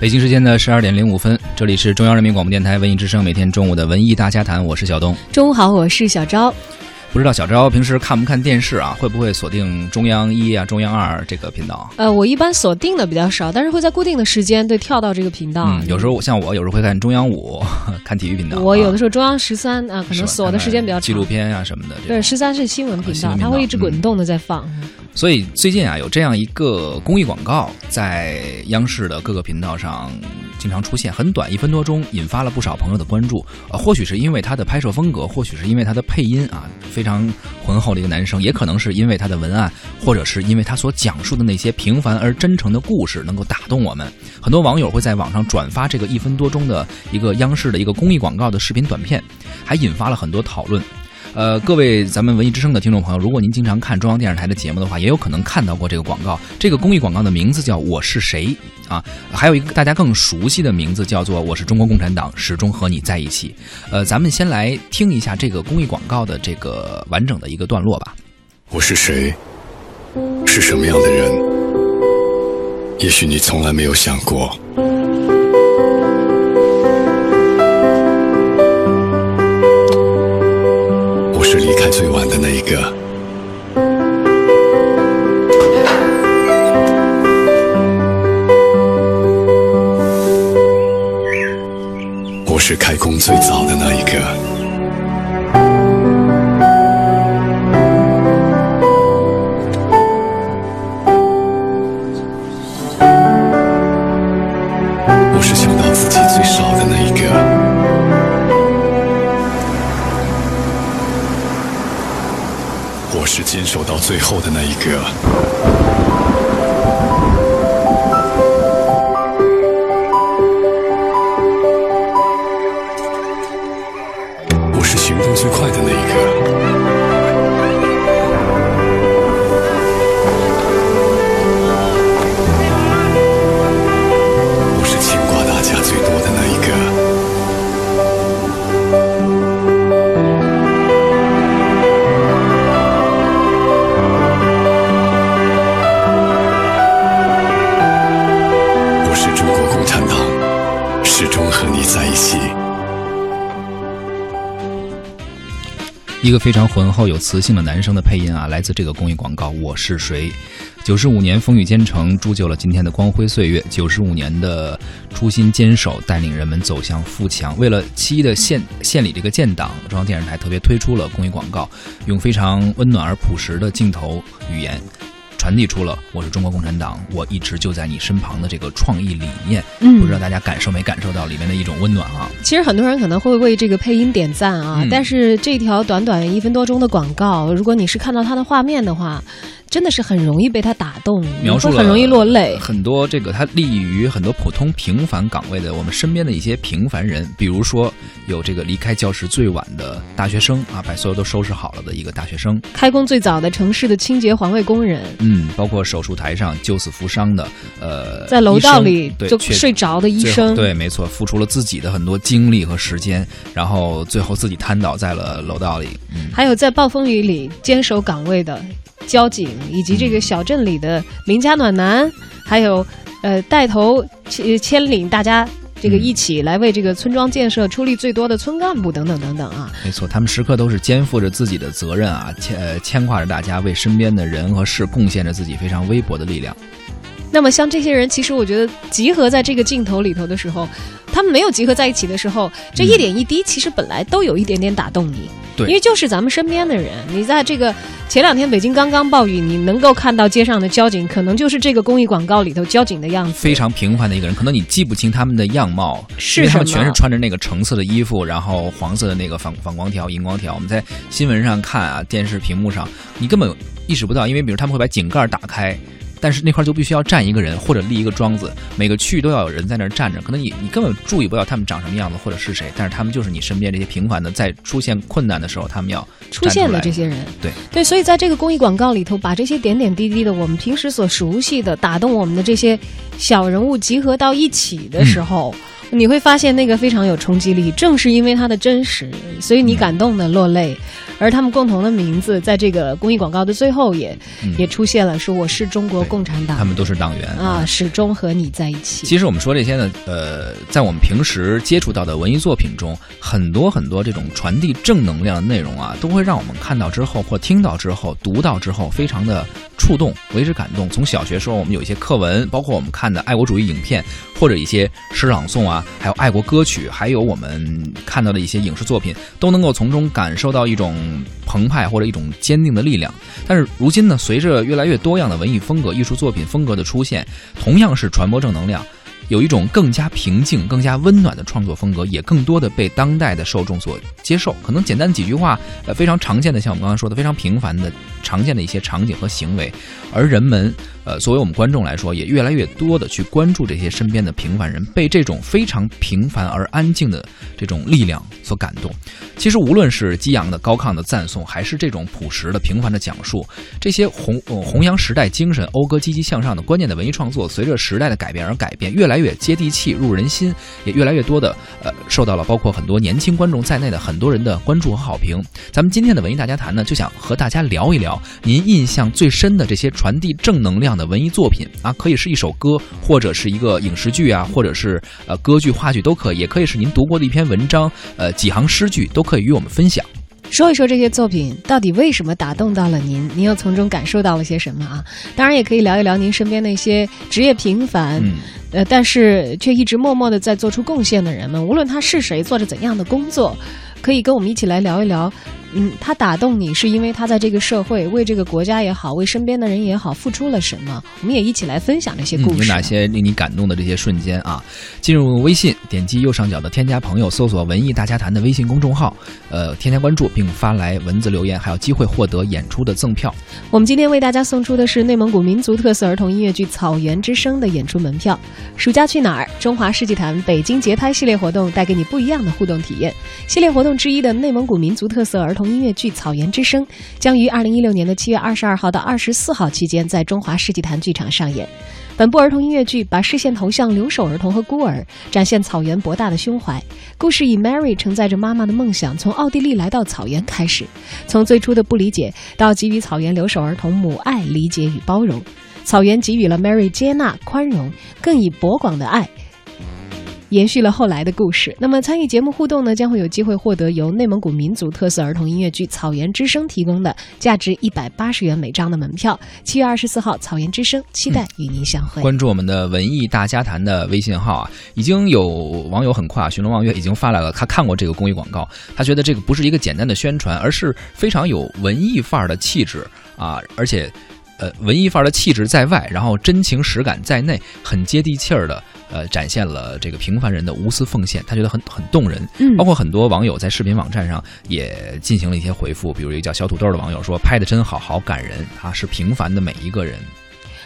北京时间的十二点零五分，这里是中央人民广播电台文艺之声，每天中午的文艺大家谈，我是小东。中午好，我是小昭。不知道小昭平时看不看电视啊？会不会锁定中央一啊、中央二这个频道？呃，我一般锁定的比较少，但是会在固定的时间对跳到这个频道。嗯，有时候像我，有时候会看中央五，看体育频道。我有的时候中央十三啊，可能锁的时间比较长。纪录片啊什么的。对，十三是新闻频道，它会一直滚动的在放。所以最近啊，有这样一个公益广告在央视的各个频道上经常出现，很短，一分多钟，引发了不少朋友的关注。呃，或许是因为它的拍摄风格，或许是因为它的配音啊，非常浑厚的一个男生，也可能是因为他的文案，或者是因为他所讲述的那些平凡而真诚的故事能够打动我们。很多网友会在网上转发这个一分多钟的一个央视的一个公益广告的视频短片，还引发了很多讨论。呃，各位咱们文艺之声的听众朋友，如果您经常看中央电视台的节目的话，也有可能看到过这个广告。这个公益广告的名字叫《我是谁》啊，还有一个大家更熟悉的名字叫做《我是中国共产党，始终和你在一起》。呃，咱们先来听一下这个公益广告的这个完整的一个段落吧。我是谁？是什么样的人？也许你从来没有想过。离开最晚的那一个，我是开工最早的那一个。最后的那一个。非常浑厚有磁性的男生的配音啊，来自这个公益广告。我是谁？九十五年风雨兼程，铸就了今天的光辉岁月。九十五年的初心坚守，带领人们走向富强。为了七一的献献礼这个建党，中央电视台特别推出了公益广告，用非常温暖而朴实的镜头语言。传递出了我是中国共产党，我一直就在你身旁的这个创意理念。嗯，不知道大家感受没感受到里面的一种温暖啊？其实很多人可能会为这个配音点赞啊，但是这条短短一分多钟的广告，如果你是看到它的画面的话。真的是很容易被他打动，描述很容易落泪。很多这个他利于很多普通平凡岗位的我们身边的一些平凡人，比如说有这个离开教室最晚的大学生啊，把所有都收拾好了的一个大学生；开工最早的城市的清洁环卫工人，嗯，包括手术台上救死扶伤的，呃，在楼道里就睡着的医生，对，没错，付出了自己的很多精力和时间，然后最后自己瘫倒在了楼道里。嗯，还有在暴风雨里坚守岗位的。交警以及这个小镇里的邻家暖男，还有呃带头牵牵领大家这个一起来为这个村庄建设出力最多的村干部等等等等啊，没错，他们时刻都是肩负着自己的责任啊，牵呃牵挂着大家，为身边的人和事贡献着自己非常微薄的力量。那么像这些人，其实我觉得集合在这个镜头里头的时候，他们没有集合在一起的时候，这一点一滴其实本来都有一点点打动你。对，因为就是咱们身边的人，你在这个前两天北京刚刚暴雨，你能够看到街上的交警，可能就是这个公益广告里头交警的样子。非常平凡的一个人，可能你记不清他们的样貌，是他们全是穿着那个橙色的衣服，然后黄色的那个反反光条、荧光条。我们在新闻上看啊，电视屏幕上，你根本意识不到，因为比如他们会把井盖打开。但是那块就必须要站一个人或者立一个桩子，每个区域都要有人在那儿站着。可能你你根本注意不到他们长什么样子或者是谁，但是他们就是你身边这些平凡的，在出现困难的时候，他们要出现的这些人。对对，所以在这个公益广告里头，把这些点点滴滴的我们平时所熟悉的、打动我们的这些小人物集合到一起的时候，你会发现那个非常有冲击力。正是因为它的真实，所以你感动的落泪。而他们共同的名字在这个公益广告的最后也、嗯也出现了，说我是中国共产党他们都是党员啊，始终和你在一起。其实我们说这些呢，呃，在我们平时接触到的文艺作品中，很多很多这种传递正能量的内容啊，都会让我们看到之后或听到之后、读到之后，非常的触动，为之感动。从小学时候，我们有一些课文，包括我们看的爱国主义影片，或者一些诗朗诵啊，还有爱国歌曲，还有我们看到的一些影视作品，都能够从中感受到一种澎湃或者一种坚定的力量。但是如今呢，随着越来越多样的文艺风格、艺术作品风格的出现，同样是传播正能量。有一种更加平静、更加温暖的创作风格，也更多的被当代的受众所接受。可能简单几句话，呃，非常常见的，像我们刚刚说的，非常平凡的、常见的一些场景和行为，而人们，呃，作为我们观众来说，也越来越多的去关注这些身边的平凡人，被这种非常平凡而安静的这种力量所感动。其实，无论是激昂的、高亢的赞颂，还是这种朴实的、平凡的讲述，这些弘、弘扬时代精神、讴歌积极向上的关键的文艺创作，随着时代的改变而改变，越来越接地气、入人心，也越来越多的呃受到了包括很多年轻观众在内的很多人的关注和好评。咱们今天的文艺大家谈呢，就想和大家聊一聊您印象最深的这些传递正能量的文艺作品啊，可以是一首歌，或者是一个影视剧啊，或者是呃歌剧、话剧都可以，也可以是您读过的一篇文章，呃几行诗句都可以与我们分享。说一说这些作品到底为什么打动到了您？您又从中感受到了些什么啊？当然，也可以聊一聊您身边那些职业平凡，嗯呃，但是却一直默默的在做出贡献的人们，无论他是谁，做着怎样的工作，可以跟我们一起来聊一聊。嗯，他打动你是因为他在这个社会为这个国家也好，为身边的人也好付出了什么？我们也一起来分享这些故嗯，事。有哪些令你感动的这些瞬间啊？进入微信，点击右上角的添加朋友，搜索“文艺大家谈”的微信公众号，呃，添加关注并发来文字留言，还有机会获得演出的赠票。我们今天为大家送出的是内蒙古民族特色儿童音乐剧《草原之声》的演出门票。暑假去哪儿？中华世纪坛北京节拍系列活动带给你不一样的互动体验。系列活动之一的内蒙古民族特色儿童音乐剧《草原之声》将于二零一六年的七月二十二号到二十四号期间在中华世纪坛剧场上演。本部儿童音乐剧把视线投向留守儿童和孤儿，展现草原博大的胸怀。故事以 Mary 承载着妈妈的梦想，从奥地利来到草原开始，从最初的不理解到给予草原留守儿童母爱、理解与包容。草原给予了 Mary 接纳、宽容，更以博广的爱。延续了后来的故事。那么参与节目互动呢，将会有机会获得由内蒙古民族特色儿童音乐剧《草原之声》提供的价值一百八十元每张的门票。七月二十四号，《草原之声》期待与您相会。关注我们的文艺大家谈的微信号啊，已经有网友很快啊，寻龙望月已经发来了，他看过这个公益广告，他觉得这个不是一个简单的宣传，而是非常有文艺范儿的气质啊，而且。呃，文艺范儿的气质在外，然后真情实感在内，很接地气儿的，呃，展现了这个平凡人的无私奉献，他觉得很很动人。嗯包括很多网友在视频网站上也进行了一些回复，比如一个叫小土豆的网友说：“拍的真好，好感人啊，是平凡的每一个人。”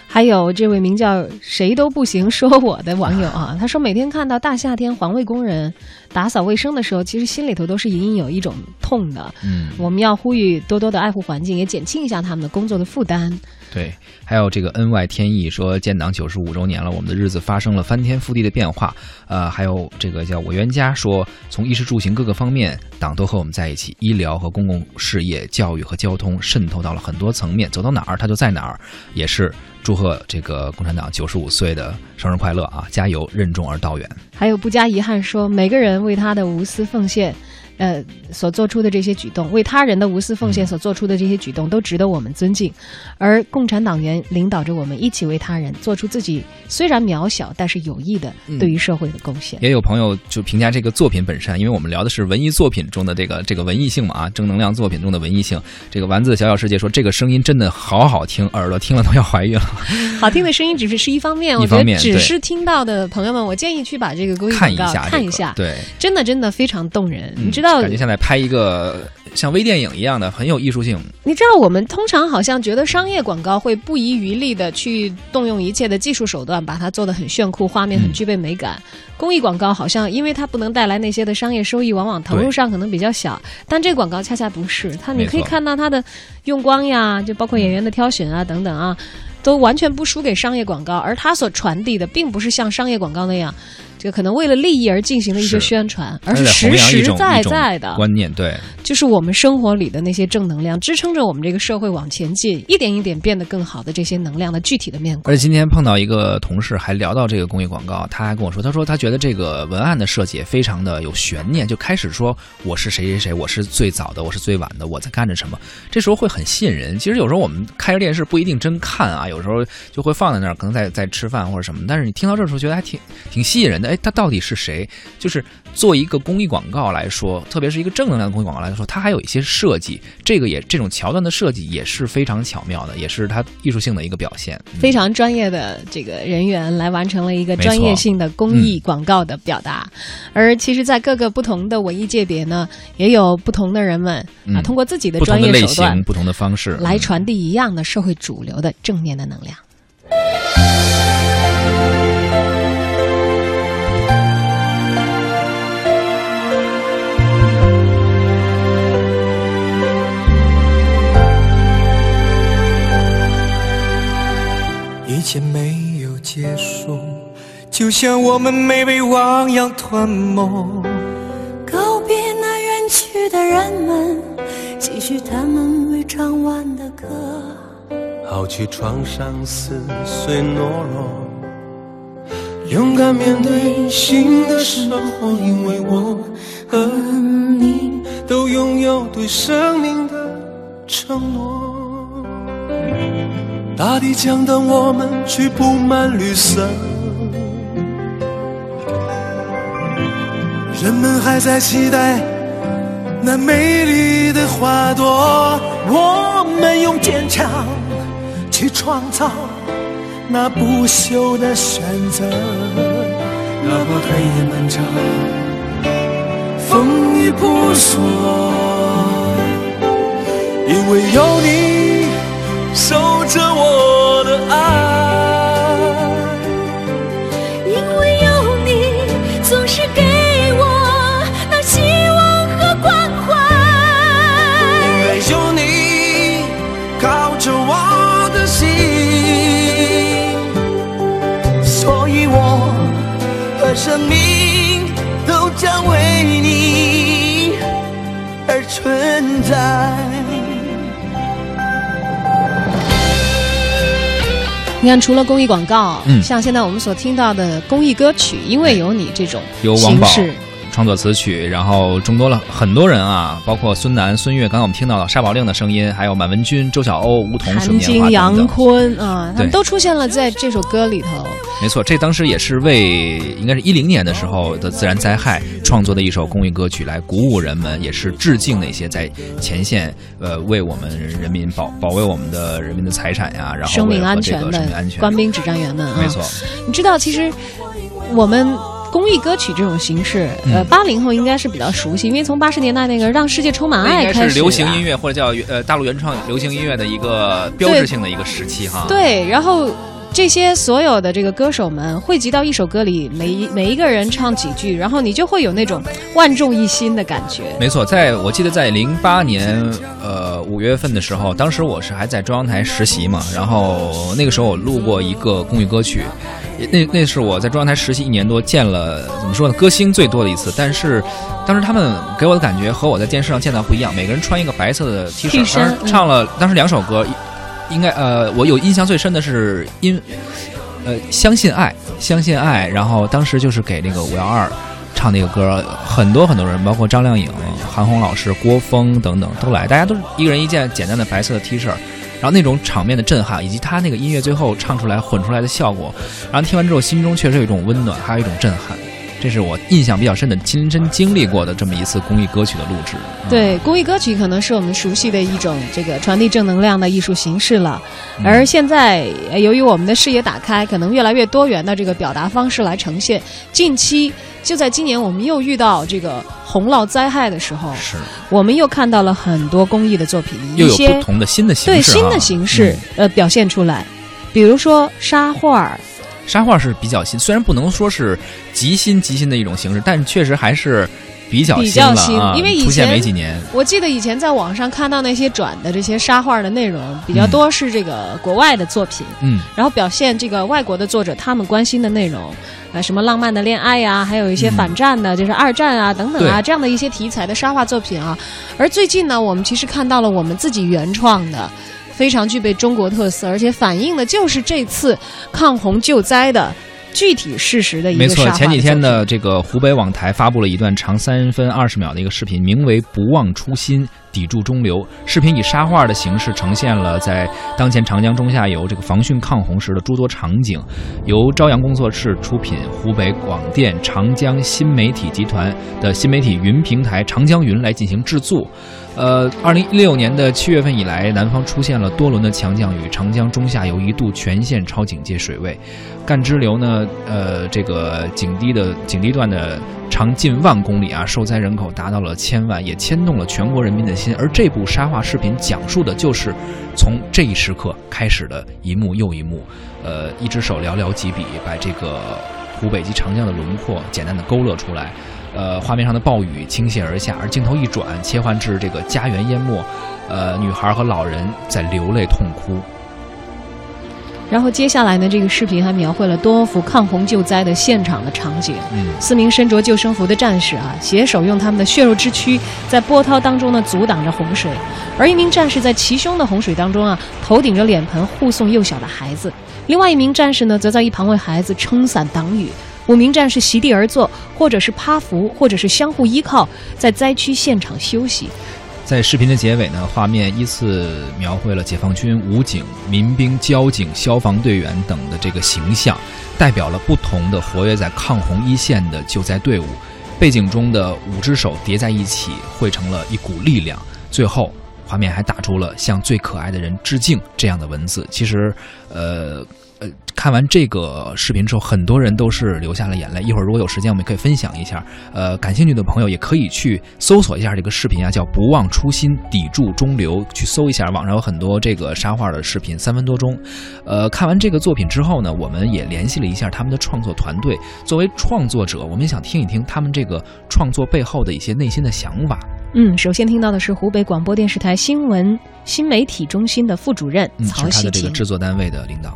还有这位名叫“谁都不行说我”的网友啊，他说每天看到大夏天环卫工人打扫卫生的时候，其实心里头都是隐隐有一种痛的。嗯，我们要呼吁多多的爱护环境，也减轻一下他们的工作的负担。对，还有这个恩外天意说建党九十五周年了，我们的日子发生了翻天覆地的变化。呃，还有这个叫我冤家说，从衣食住行各个方面，党都和我们在一起，医疗和公共事业、教育和交通渗透到了很多层面，走到哪儿他就在哪儿，也是祝贺这个共产党九十五岁的生日快乐啊！加油，任重而道远。还有不加遗憾说，每个人为他的无私奉献。呃，所做出的这些举动，为他人的无私奉献所做出的这些举动，都值得我们尊敬。而共产党员领导着我们一起为他人做出自己虽然渺小，但是有益的嗯对于社会的贡献。也有朋友就评价这个作品本身，因为我们聊的是文艺作品中的这个这个文艺性嘛啊，正能量作品中的文艺性。这个丸子小小世界说，这个声音真的好好听，耳朵听了都要怀孕了。好听的声音只是是一方面，一我觉得只是听到的朋友们，我建议去把这个公益看广告一下、看一下，对，真的真的非常动人。嗯你知道，感觉像在拍一个像微电影一样的，很有艺术性。你知道，我们通常好像觉得商业广告会不遗余力的去动用一切的技术手段，把它做的很炫酷，画面很嗯具备美感。公益广告好像因为它不能带来那些的商业收益，往往投入上可能比较小。但这个广告恰恰不是，它你可以看到它的用光呀，就包括演员的挑选啊等等啊。都完全不输给商业广告，而它所传递的并不是像商业广告那样，这个可能为了利益而进行的一些宣传，而是实实在在的，观念，对，就是我们生活里的那些正能量，支撑着我们这个社会往前进，一点一点变得更好的这些能量的具体的面孔。而且今天碰到一个同事，还聊到这个公益广告，他还跟我说，他说他觉得这个文案的设计也非常的有悬念，就开始说我是谁谁谁，我是最早的，我是最晚的，我在干着什么，这时候会很吸引人。其实有时候我们开着电视不一定真看啊，有时候就会放在那儿，可能在在吃饭或者什么，但是你听到这时候觉得还挺挺吸引人的。哎，他到底是谁？就是做一个公益广告来说，特别是一个正能量的公益广告来说，它还有一些设计，这个也这种桥段的设计也是非常巧妙的，也是它艺术性的一个表现。嗯非常专业的这个人员来完成了一个专业性的公益广告的表达，而其实，在各个不同的文艺界别呢，也有不同的人们啊，嗯通过自己的专业类型业手段，不同的方式来嗯传递一样的社会主流的正面的能量。一切没有结束，就像我们没被汪洋吞没。告别那远去的人们，继续他们未唱完的歌。抛弃创伤，撕碎懦弱，勇敢面对新的生活，因为我和你都拥有对生命的承诺。大地将等我们去铺满绿色，人们还在期待那美丽的花朵。我们用坚强去创造那不朽的选择，哪怕黑夜漫长，风雨扑朔，因为有你守着我的爱。因为有你，总是给我那希望和关怀。因为有你靠着我的心，所以我和生命都将为你而存在。你看，除了公益广告，嗯。像现在我们所听到的公益歌曲，因为有你这种由王宝。形式，创作词曲，然后众多了很多人啊，包括孙楠、孙悦，刚刚我们听到了沙宝令的声音，还有满文军、周晓鸥、吴彤、水韩棉花晶、杨。坤啊，他们都出现了在这首歌里头。没错，这当时也是为应该是一零年的时候的自然灾害创作的一首公益歌曲，来鼓舞人们，也是致敬那些在前线呃为我们人民保保卫我们的人民的财产呀，然后生命安全的个生命安全官兵指战员们啊，没错，你知道，其实我们公益歌曲这种形式，呃，嗯八零后应该是比较熟悉，因为从八十年代那个《让世界充满爱》开始，是流行音。乐或者叫呃大陆原创流行音乐的一个标志性的一个时期哈。对，然后这些所有的这个歌手们汇集到一首歌里，每一每一个人唱几句，然后你就会有那种万众一心的感觉。没错，在我记得在零八年呃五月份的时候，当时我是还在中央台实习嘛，然后那个时候我录过一个公益歌曲，也那那是我在中央台实习一年多见了怎么说呢，歌星最多的一次。但是当时他们给我的感觉和我在电视上见到不一样，每个人穿一个白色的 T 恤，当时唱了当时两首歌，应该呃我有印象最深的是因呃相信爱，相信爱，然后当时就是给那个五幺二。唱那个歌，很多很多人，包括张靓颖、韩红老师、郭峰等等都来，大家都是一个人一件简单的白色的 T 恤，然后那种场面的震撼，以及他那个音乐最后唱出来混出来的效果，然后听完之后心中确实有一种温暖，还有一种震撼，这是我印象比较深的亲身经历过的这么一次公益歌曲的录制。嗯，对，公益歌曲可能是我们熟悉的一种这个传递正能量的艺术形式了。而现在，呃由于我们的视野打开，可能越来越多元的这个表达方式来呈现。近期就在今年，我们又遇到这个洪涝灾害的时候，是我们又看到了很多公益的作品，又有些不同的新的形式哈，对新的形式、嗯呃表现出来，比如说沙画儿。沙画是比较新，虽然不能说是极新极新的一种形式，但确实还是比较比新了较新啊。因为以前没几年，我记得以前在网上看到那些转的这些沙画的内容比较多是这个国外的作品，嗯，然后表现这个外国的作者他们关心的内容，呃，什么浪漫的恋爱呀、还有一些反战的，就是二战啊等等啊这样的一些题材的沙画作品啊。而最近呢，我们其实看到了我们自己原创的。非常具备中国特色，而且反映的就是这次抗洪救灾的具体事实的一个没错，前几天的这个湖北网台发布了一段长三分二十秒的一个视频，名为《不忘初心，砥柱中流》。视频以沙画的形式呈现了在当前长江中下游这个防汛抗洪时的诸多场景，由朝阳工作室出品，湖北广电长江新媒体集团的新媒体云平台长江云来进行制作。呃，二零一六年的七月份以来，南方出现了多轮的强降雨，长江中下游一度全线超警戒水位，干支流呢，呃，这个警堤的警堤段的长近万公里啊，受灾人口达到了千万，也牵动了全国人民的心。而这部沙画视频讲述的就是从这一时刻开始的一幕又一幕，呃，一只手寥寥几笔，把这个湖北及长江的轮廓简单的勾勒出来。呃，画面上的暴雨倾泻而下，而镜头一转，切换至这个家园淹没，呃，女孩和老人在流泪痛哭。然后接下来呢，这个视频还描绘了多幅抗洪救灾的现场的场景。嗯，四名身着救生服的战士啊，携手用他们的血肉之躯，在波涛当中呢阻挡着洪水；而一名战士在齐胸的洪水当中啊，头顶着脸盆护送幼小的孩子；另外一名战士呢，则在一旁为孩子撑伞挡雨。五名战士席地而坐，或者是趴伏，或者是相互依靠，在灾区现场休息。在视频的结尾呢，画面依次描绘了解放军武警、民兵、交警、消防队员等的这个形象，代表了不同的活跃在抗洪一线的救灾队伍。背景中的五只手叠在一起，汇成了一股力量。最后，画面还打出了“向最可爱的人致敬”这样的文字。其实，呃。呃，看完这个视频之后，很多人都是流下了眼泪。一会儿如果有时间，我们可以分享一下。呃，感兴趣的朋友也可以去搜索一下这个视频啊，叫“不忘初心，砥柱中流”，去搜一下，网上有很多这个沙画的视频，三分多钟。呃，看完这个作品之后呢，我们也联系了一下他们的创作团队。作为创作者，我们想听一听他们这个创作背后的一些内心的想法。嗯，首先听到的是湖北广播电视台新闻新媒体中心的副主任嗯，是他的这个。制作单位的领导。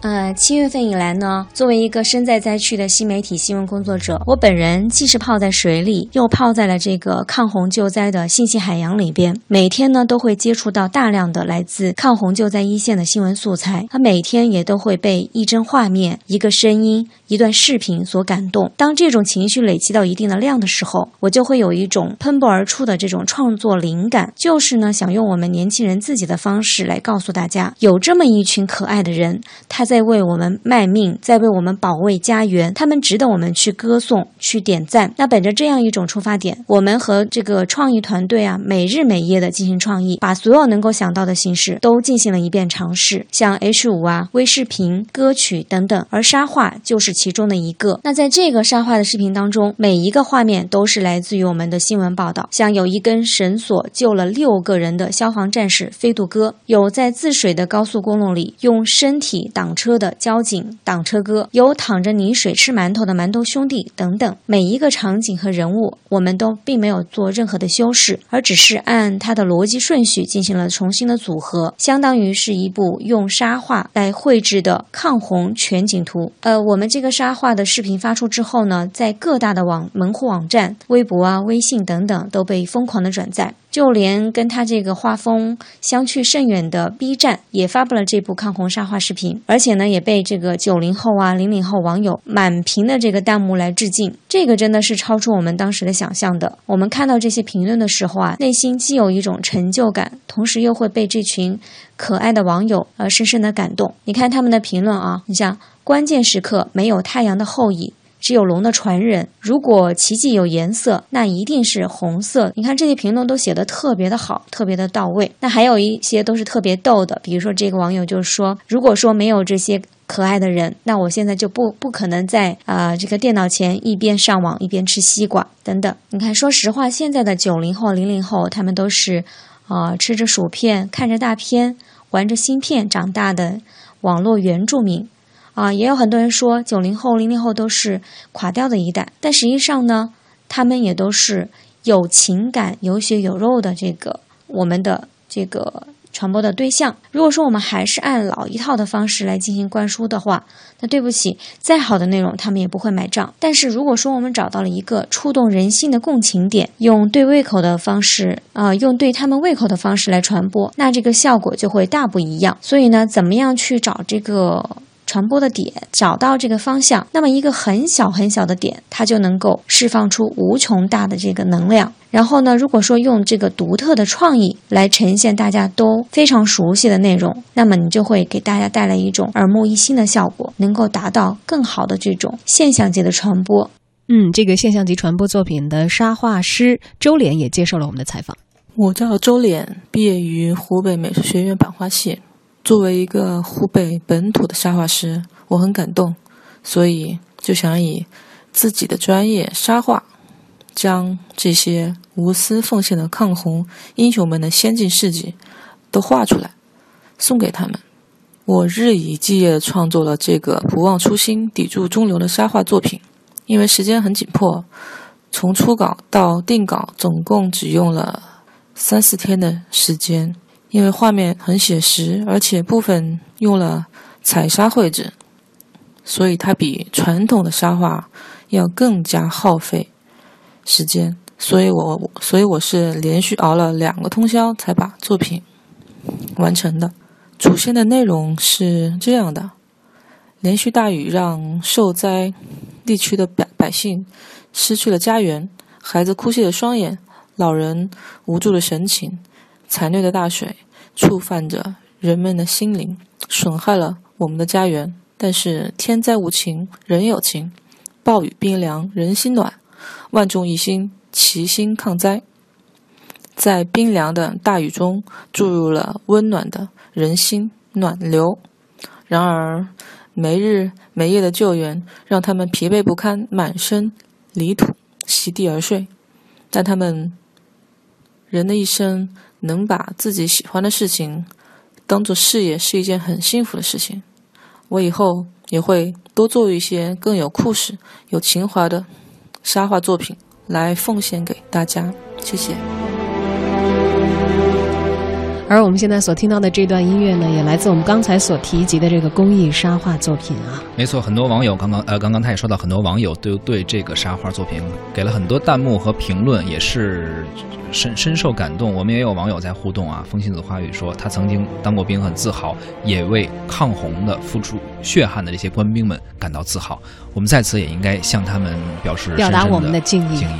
呃，七月份以来呢，作为一个身在灾区的新媒体新闻工作者，我本人既是泡在水里，又泡在了这个抗洪救灾的信息海洋里边，每天呢都会接触到大量的来自抗洪救灾一线的新闻素材，他每天也都会被一帧画面、一个声音、一段视频所感动。当这种情绪累积到一定的量的时候，我就会有一种喷薄而出的这种创作灵感，就是呢想用我们年轻人自己的方式来告诉大家，有这么一群可爱的人，他在为我们卖命，在为我们保卫家园，他们值得我们去歌颂、去点赞。那本着这样一种出发点，我们和这个创意团队啊，每日每夜的进行创意，把所有能够想到的形式都进行了一遍尝试，像 H 五啊、微视频、歌曲等等，而沙画就是其中的一个。那在这个沙画的视频当中，每一个画面都是来自于我们的新闻报道，像有一根绳索救了六个人的消防战士飞渡哥，有在自水的高速公路里用身体挡车的交警挡车哥，有躺着泥水吃馒头的馒头兄弟等等，每一个场景和人物，我们都并没有做任何的修饰，而只是按它的逻辑顺序进行了重新的组合，相当于是一部用沙画来绘制的抗洪全景图。呃，我们这个沙画的视频发出之后呢，在各大的网门户网站、微博啊、微信等等都被疯狂的转载。就连跟他这个画风相去甚远的 B 站也发布了这部抗洪沙画视频，而且呢也被这个九零后啊、零零后网友满屏的这个弹幕来致敬，这个真的是超出我们当时的想象的。我们看到这些评论的时候啊，内心既有一种成就感，同时又会被这群可爱的网友呃深深的感动。你看他们的评论啊，你像关键时刻没有太阳的后裔。只有龙的传人。如果奇迹有颜色，那一定是红色。你看这些评论都写的特别的好，特别的到位。那还有一些都是特别逗的，比如说这个网友就说：“如果说没有这些可爱的人，那我现在就不不可能在啊、这个电脑前一边上网一边吃西瓜等等。”你看，说实话，现在的九零后、零零后，他们都是啊、吃着薯片、看着大片、玩着芯片长大的网络原住民。啊，也有很多人说九零后、零零后都是垮掉的一代，但实际上呢，他们也都是有情感、有血有肉的这个我们的这个传播的对象。如果说我们还是按老一套的方式来进行灌输的话，那对不起，再好的内容他们也不会买账。但是如果说我们找到了一个触动人心的共情点，用对胃口的方式，啊、用对他们胃口的方式来传播，那这个效果就会大不一样。所以呢，怎么样去找这个？传播的点，找到这个方向，那么一个很小很小的点，它就能够释放出无穷大的这个能量。然后呢，如果说用这个独特的创意来呈现大家都非常熟悉的内容，那么你就会给大家带来一种耳目一新的效果，能够达到更好的这种现象级的传播。嗯，这个现象级传播作品的沙画师周濂也接受了我们的采访。我叫周濂，毕业于湖北美术学院版画系。作为一个湖北本土的沙画师，我很感动，所以就想以自己的专业沙画，将这些无私奉献的抗洪英雄们的先进事迹都画出来，送给他们。我日以继夜地创作了这个不忘初心、砥柱中流的沙画作品，因为时间很紧迫，从初稿到定稿总共只用了三四天的时间。因为画面很写实，而且部分用了彩砂绘制，所以它比传统的沙画要更加耗费时间。所以我所以我是连续熬了两个通宵才把作品完成的。主线的内容是这样的：连续大雨让受灾地区的百百姓失去了家园，孩子哭泣的双眼，老人无助的神情。残虐的大水触犯着人们的心灵，损害了我们的家园。但是天灾无情，人有情，暴雨冰凉，人心暖，万众一心，齐心抗灾。在冰凉的大雨中注入了温暖的人心暖流。然而，没日没夜的救援让他们疲惫不堪，满身泥土，席地而睡。但他们人的一生。能把自己喜欢的事情当做事业，是一件很幸福的事情。我以后也会多做一些更有故事、有情怀的沙画作品来奉献给大家。谢谢。而我们现在所听到的这段音乐呢，也来自我们刚才所提及的这个公益沙画作品啊。没错，很多网友刚刚呃，刚刚他也说到，很多网友都对这个沙画作品给了很多弹幕和评论，也是深深受感动。我们也有网友在互动啊，风信子花语说，他曾经当过兵，很自豪，也为抗洪的付出血汗的这些官兵们感到自豪。我们在此也应该向他们表示表达我们的敬意敬意。